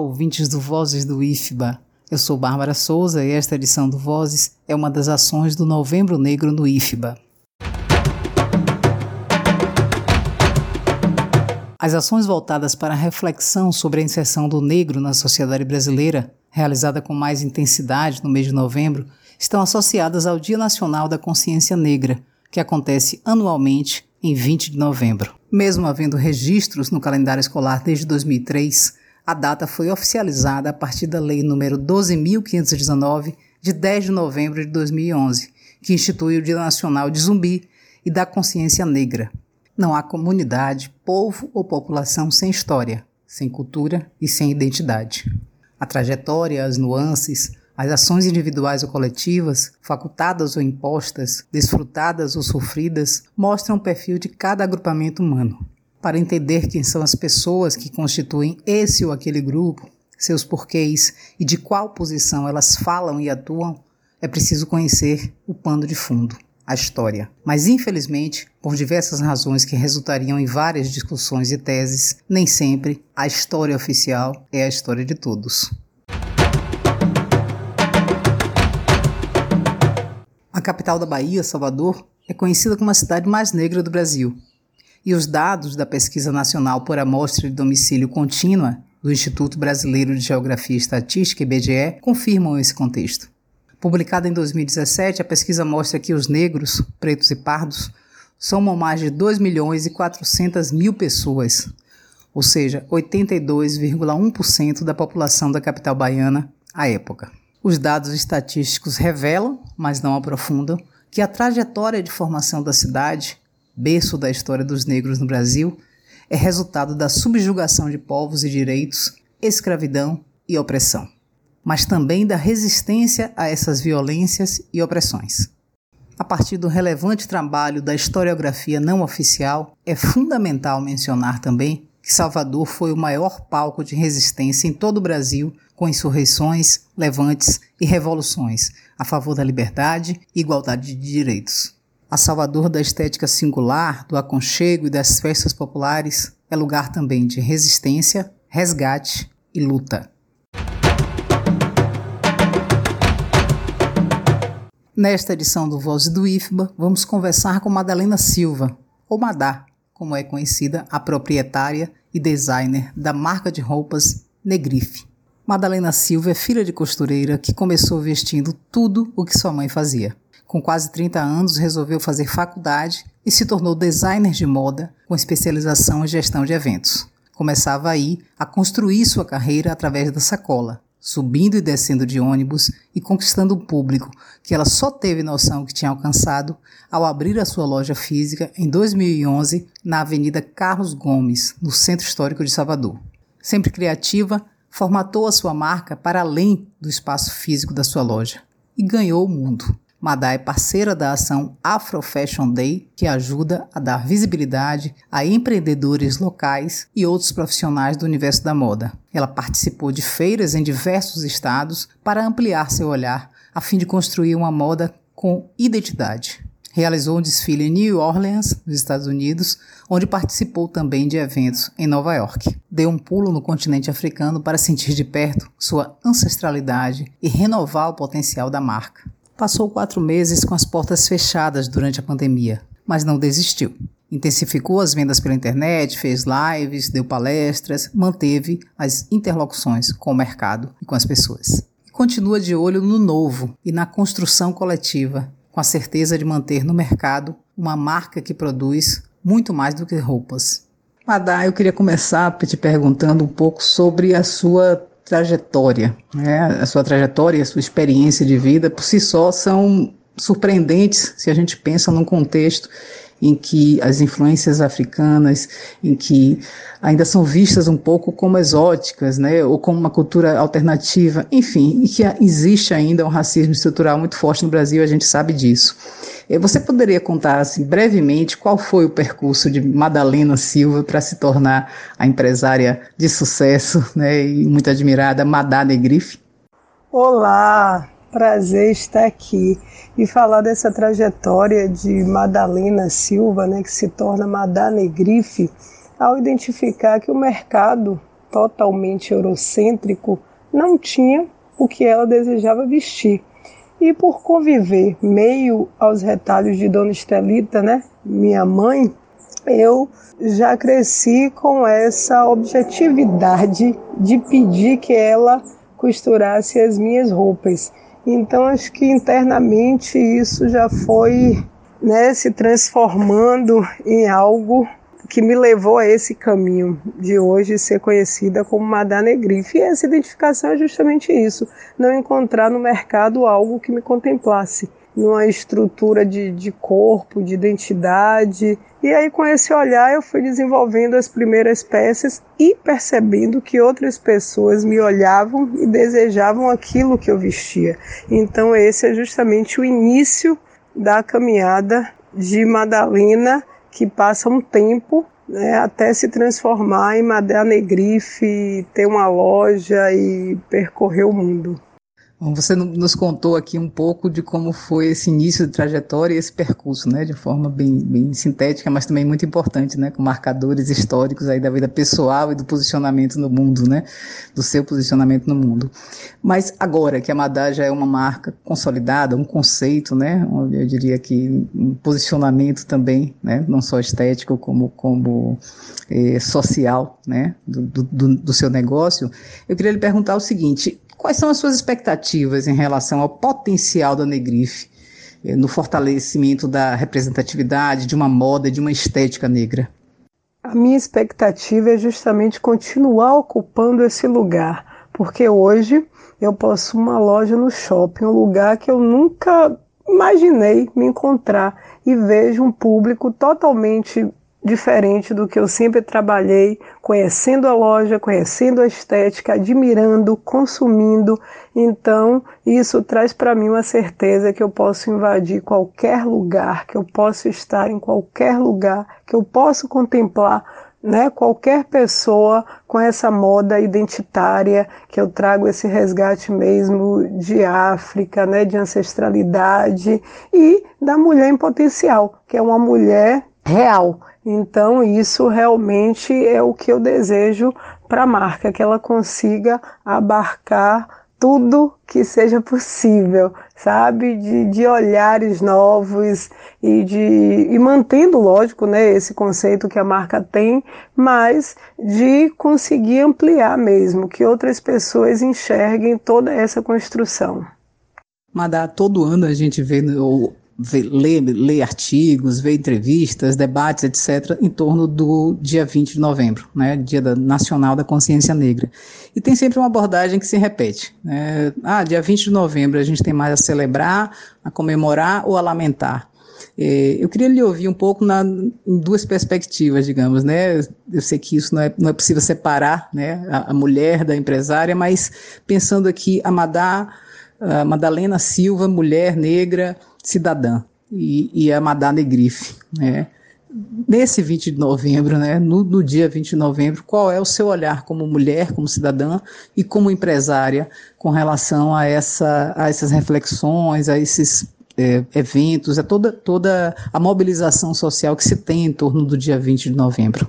ouvintes do Vozes do IFBA. Eu sou Bárbara Souza e esta edição do Vozes é uma das ações do Novembro Negro no IFBA. As ações voltadas para a reflexão sobre a inserção do negro na sociedade brasileira, realizada com mais intensidade no mês de novembro, estão associadas ao Dia Nacional da Consciência Negra, que acontece anualmente em 20 de novembro. Mesmo havendo registros no calendário escolar desde 2003, a data foi oficializada a partir da Lei nº 12.519, de 10 de novembro de 2011, que institui o Dia Nacional de Zumbi e da Consciência Negra. Não há comunidade, povo ou população sem história, sem cultura e sem identidade. A trajetória, as nuances, as ações individuais ou coletivas, facultadas ou impostas, desfrutadas ou sofridas, mostram o perfil de cada agrupamento humano. Para entender quem são as pessoas que constituem esse ou aquele grupo, seus porquês e de qual posição elas falam e atuam, é preciso conhecer o pano de fundo, a história. Mas, infelizmente, por diversas razões que resultariam em várias discussões e teses, nem sempre a história oficial é a história de todos. A capital da Bahia, Salvador, é conhecida como a cidade mais negra do Brasil. E os dados da Pesquisa Nacional por Amostra de Domicílio Contínua do Instituto Brasileiro de Geografia e Estatística, IBGE, confirmam esse contexto. Publicada em 2017, a pesquisa mostra que os negros, pretos e pardos somam mais de 2 milhões e 400 mil pessoas, ou seja, 82,1% da população da capital baiana à época. Os dados estatísticos revelam, mas não aprofundam, que a trajetória de formação da cidade, berço da história dos negros no Brasil, é resultado da subjugação de povos e direitos, escravidão e opressão, mas também da resistência a essas violências e opressões. A partir do relevante trabalho da historiografia não oficial, é fundamental mencionar também que Salvador foi o maior palco de resistência em todo o Brasil com insurreições, levantes e revoluções a favor da liberdade e igualdade de direitos. A Salvador da estética singular, do aconchego e das festas populares, é lugar também de resistência, resgate e luta. Nesta edição do Voz do IFBA, vamos conversar com Madalena Silva, ou Madá, como é conhecida a proprietária e designer da marca de roupas Negrife. Madalena Silva é filha de costureira que começou vestindo tudo o que sua mãe fazia. Com quase 30 anos, resolveu fazer faculdade e se tornou designer de moda com especialização em gestão de eventos. Começava aí a construir sua carreira através da sacola, subindo e descendo de ônibus e conquistando um público que ela só teve noção que tinha alcançado ao abrir a sua loja física em 2011 na Avenida Carlos Gomes, no Centro Histórico de Salvador. Sempre criativa, formatou a sua marca para além do espaço físico da sua loja e ganhou o mundo. Madá é parceira da ação Afro Fashion Day, que ajuda a dar visibilidade a empreendedores locais e outros profissionais do universo da moda. Ela participou de feiras em diversos estados para ampliar seu olhar, a fim de construir uma moda com identidade. Realizou um desfile em New Orleans, nos Estados Unidos, onde participou também de eventos em Nova York. Deu um pulo no continente africano para sentir de perto sua ancestralidade e renovar o potencial da marca. Passou quatro meses com as portas fechadas durante a pandemia, mas não desistiu. Intensificou as vendas pela internet, fez lives, deu palestras, manteve as interlocuções com o mercado e com as pessoas. E continua de olho no novo e na construção coletiva com a certeza de manter no mercado uma marca que produz muito mais do que roupas. Madá, eu queria começar te perguntando um pouco sobre a sua trajetória. Né? A sua trajetória e a sua experiência de vida por si só são surpreendentes se a gente pensa num contexto em que as influências africanas, em que ainda são vistas um pouco como exóticas, né, ou como uma cultura alternativa, enfim, e que existe ainda um racismo estrutural muito forte no Brasil, a gente sabe disso. Eh, você poderia contar assim, brevemente qual foi o percurso de Madalena Silva para se tornar a empresária de sucesso né, e muito admirada Madá Negrife? Olá, prazer estar aqui e falar dessa trajetória de Madalena Silva, né, que se torna Madá Negrife, ao identificar que o mercado totalmente eurocêntrico, não tinha o que ela desejava vestir. E por conviver meio aos retalhos de Dona Estelita, né, minha mãe, eu já cresci com essa objetividade de pedir que ela costurasse as minhas roupas. Então acho que internamente isso já foi né, se transformando em algo que me levou a esse caminho de hoje ser conhecida como Madame Negrife. E essa identificação é justamente isso: não encontrar no mercado algo que me contemplasse, numa estrutura de, de corpo, de identidade. E aí, com esse olhar, eu fui desenvolvendo as primeiras peças e percebendo que outras pessoas me olhavam e desejavam aquilo que eu vestia. Então, esse é justamente o início da caminhada de Madalena que passa um tempo né, até se transformar em Madeira Negrife, ter uma loja e percorrer o mundo. Você nos contou aqui um pouco de como foi esse início de trajetória e esse percurso, né, de forma bem, bem sintética, mas também muito importante, né, com marcadores históricos aí da vida pessoal e do posicionamento no mundo, né, do seu posicionamento no mundo. Mas agora que a Madá já é uma marca consolidada, um conceito, né, eu diria que um posicionamento também, né, não só estético como como eh, social, né, do, do, do seu negócio, eu queria lhe perguntar o seguinte: Quais são as suas expectativas em relação ao potencial da Negrife eh, no fortalecimento da representatividade, de uma moda, de uma estética negra? A minha expectativa é justamente continuar ocupando esse lugar, porque hoje eu posso uma loja no shopping, um lugar que eu nunca imaginei me encontrar e vejo um público totalmente diferente do que eu sempre trabalhei, conhecendo a loja, conhecendo a estética, admirando, consumindo. Então, isso traz para mim uma certeza que eu posso invadir qualquer lugar, que eu posso estar em qualquer lugar, que eu posso contemplar né, qualquer pessoa com essa moda identitária que eu trago esse resgate mesmo de África, né, de ancestralidade e da mulher em potencial, que é uma mulher real, então, isso realmente é o que eu desejo para a marca, que ela consiga abarcar tudo que seja possível, sabe? De, de olhares novos e de e mantendo, lógico, né, esse conceito que a marca tem, mas de conseguir ampliar mesmo, que outras pessoas enxerguem toda essa construção. Madá, todo ano a gente vê, ou vê, artigos, vê entrevistas, debates, etc., em torno do dia 20 de novembro, né, Dia Nacional da Consciência Negra. E tem sempre uma abordagem que se repete. Né? Ah, dia 20 de novembro a gente tem mais a celebrar, a comemorar ou a lamentar. É, eu queria lhe ouvir um pouco na, em duas perspectivas, digamos, né? Eu sei que isso não é, não é possível separar né, a, a mulher da empresária, mas pensando aqui a Madá, a Madalena Silva, mulher negra, cidadã e, e a Madame Griffe, né? Nesse 20 de novembro, né, no, no, dia 20 de novembro, qual é o seu olhar como mulher, como cidadã e como empresária com relação a, essa, a essas reflexões, a esses é, eventos, a toda, toda a mobilização social que se tem em torno do dia 20 de novembro?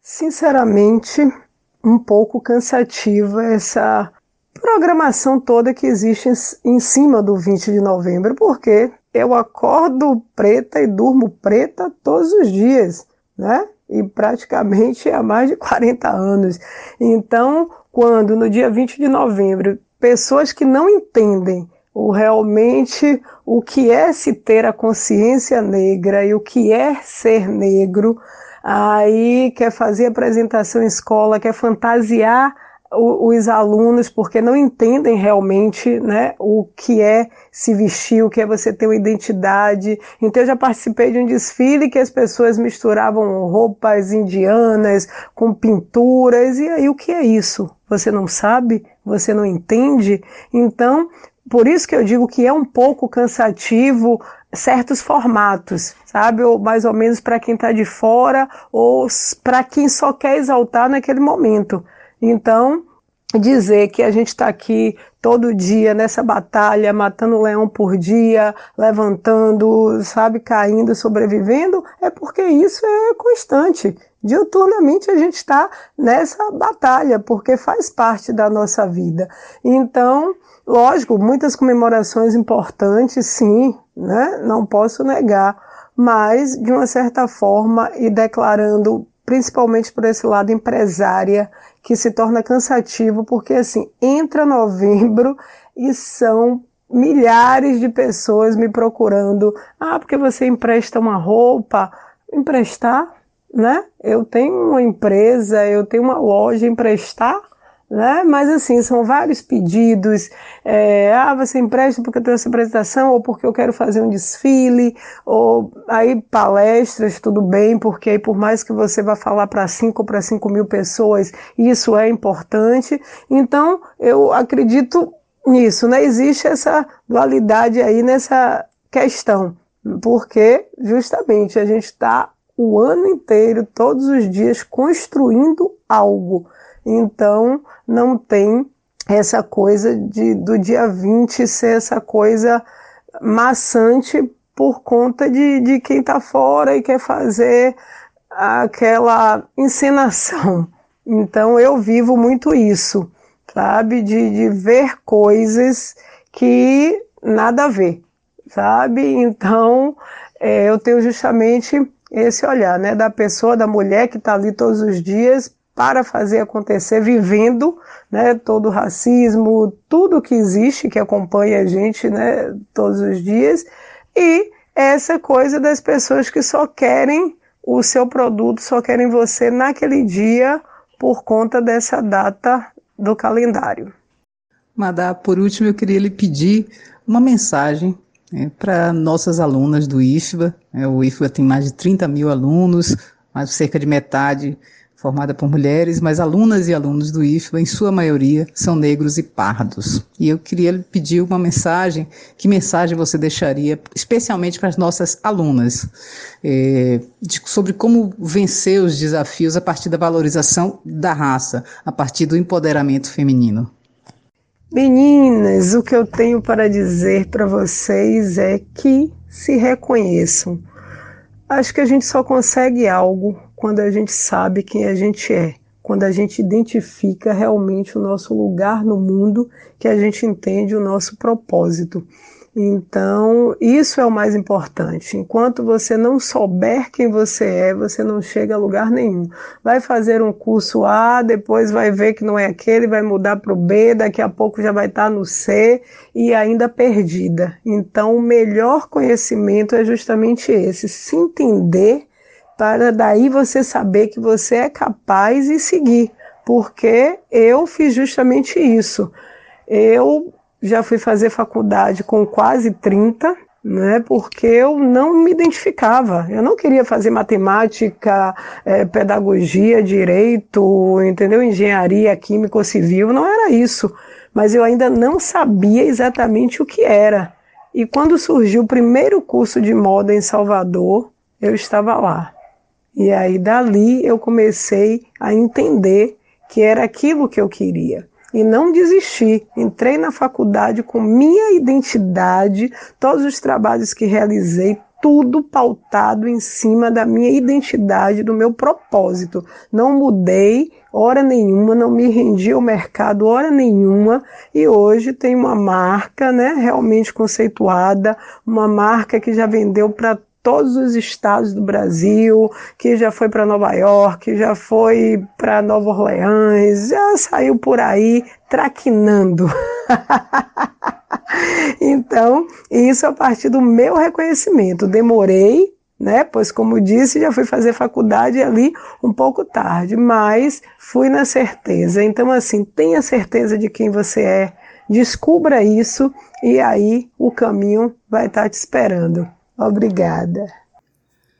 Sinceramente, um pouco cansativa essa programação toda que existe em cima do 20 de novembro, porque eu acordo preta e durmo preta todos os dias, né? E praticamente há mais de 40 anos. Então, quando no dia 20 de novembro, pessoas que não entendem o realmente o que é se ter a consciência negra e o que é ser negro, aí quer fazer apresentação em escola, quer fantasiar os alunos porque não entendem realmente né, o que é se vestir, o que é você ter uma identidade. Então eu já participei de um desfile que as pessoas misturavam roupas indianas com pinturas, e aí o que é isso? Você não sabe? Você não entende? Então, por isso que eu digo que é um pouco cansativo certos formatos, sabe? Ou mais ou menos para quem está de fora, ou para quem só quer exaltar naquele momento. Então, dizer que a gente está aqui todo dia nessa batalha, matando um leão por dia, levantando, sabe, caindo, sobrevivendo, é porque isso é constante. Diuturnamente a gente está nessa batalha, porque faz parte da nossa vida. Então, lógico, muitas comemorações importantes, sim, né? não posso negar, mas de uma certa forma e declarando principalmente por esse lado empresária, que se torna cansativo, porque assim, entra novembro e são milhares de pessoas me procurando. Ah, porque você empresta uma roupa? Emprestar, né? Eu tenho uma empresa, eu tenho uma loja, emprestar né? Mas assim, são vários pedidos. É, ah, você empresta porque eu tenho essa apresentação, ou porque eu quero fazer um desfile, ou aí palestras, tudo bem, porque aí por mais que você vá falar para 5 para 5 mil pessoas, isso é importante. Então, eu acredito nisso, né? Existe essa dualidade aí nessa questão, porque justamente a gente está o ano inteiro, todos os dias, construindo algo. Então, não tem essa coisa de, do dia 20 ser essa coisa maçante por conta de, de quem está fora e quer fazer aquela encenação. Então, eu vivo muito isso, sabe? De, de ver coisas que nada a ver, sabe? Então, é, eu tenho justamente esse olhar, né? Da pessoa, da mulher que está ali todos os dias para fazer acontecer, vivendo né, todo o racismo, tudo que existe, que acompanha a gente né, todos os dias, e essa coisa das pessoas que só querem o seu produto, só querem você naquele dia por conta dessa data do calendário. Madá, por último, eu queria lhe pedir uma mensagem né, para nossas alunas do IFBA. É, o IFBA tem mais de 30 mil alunos, mais cerca de metade formada por mulheres, mas alunas e alunos do IFBA, em sua maioria, são negros e pardos. E eu queria lhe pedir uma mensagem, que mensagem você deixaria, especialmente para as nossas alunas, é, de, sobre como vencer os desafios a partir da valorização da raça, a partir do empoderamento feminino? Meninas, o que eu tenho para dizer para vocês é que se reconheçam. Acho que a gente só consegue algo quando a gente sabe quem a gente é, quando a gente identifica realmente o nosso lugar no mundo, que a gente entende o nosso propósito. Então, isso é o mais importante. Enquanto você não souber quem você é, você não chega a lugar nenhum. Vai fazer um curso A, depois vai ver que não é aquele, vai mudar para o B, daqui a pouco já vai estar tá no C e ainda perdida. Então, o melhor conhecimento é justamente esse: se entender para daí você saber que você é capaz e seguir, porque eu fiz justamente isso. Eu já fui fazer faculdade com quase 30, né, porque eu não me identificava. Eu não queria fazer matemática, é, pedagogia, direito, entendeu? Engenharia, química ou civil, não era isso. Mas eu ainda não sabia exatamente o que era. E quando surgiu o primeiro curso de moda em Salvador, eu estava lá. E aí dali eu comecei a entender que era aquilo que eu queria. E não desisti. Entrei na faculdade com minha identidade, todos os trabalhos que realizei, tudo pautado em cima da minha identidade, do meu propósito. Não mudei hora nenhuma, não me rendi ao mercado hora nenhuma e hoje tem uma marca, né, realmente conceituada, uma marca que já vendeu para todos os estados do Brasil, que já foi para Nova York, já foi para Nova Orleans, já saiu por aí traquinando. então, isso a partir do meu reconhecimento. Demorei, né? Pois, como disse, já fui fazer faculdade ali um pouco tarde, mas fui na certeza. Então, assim, tenha certeza de quem você é, descubra isso e aí o caminho vai estar te esperando. Obrigada.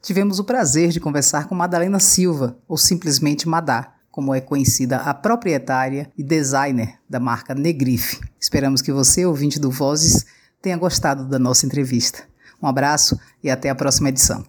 Tivemos o prazer de conversar com Madalena Silva, ou simplesmente Madá, como é conhecida a proprietária e designer da marca Negrife. Esperamos que você, ouvinte do Vozes, tenha gostado da nossa entrevista. Um abraço e até a próxima edição.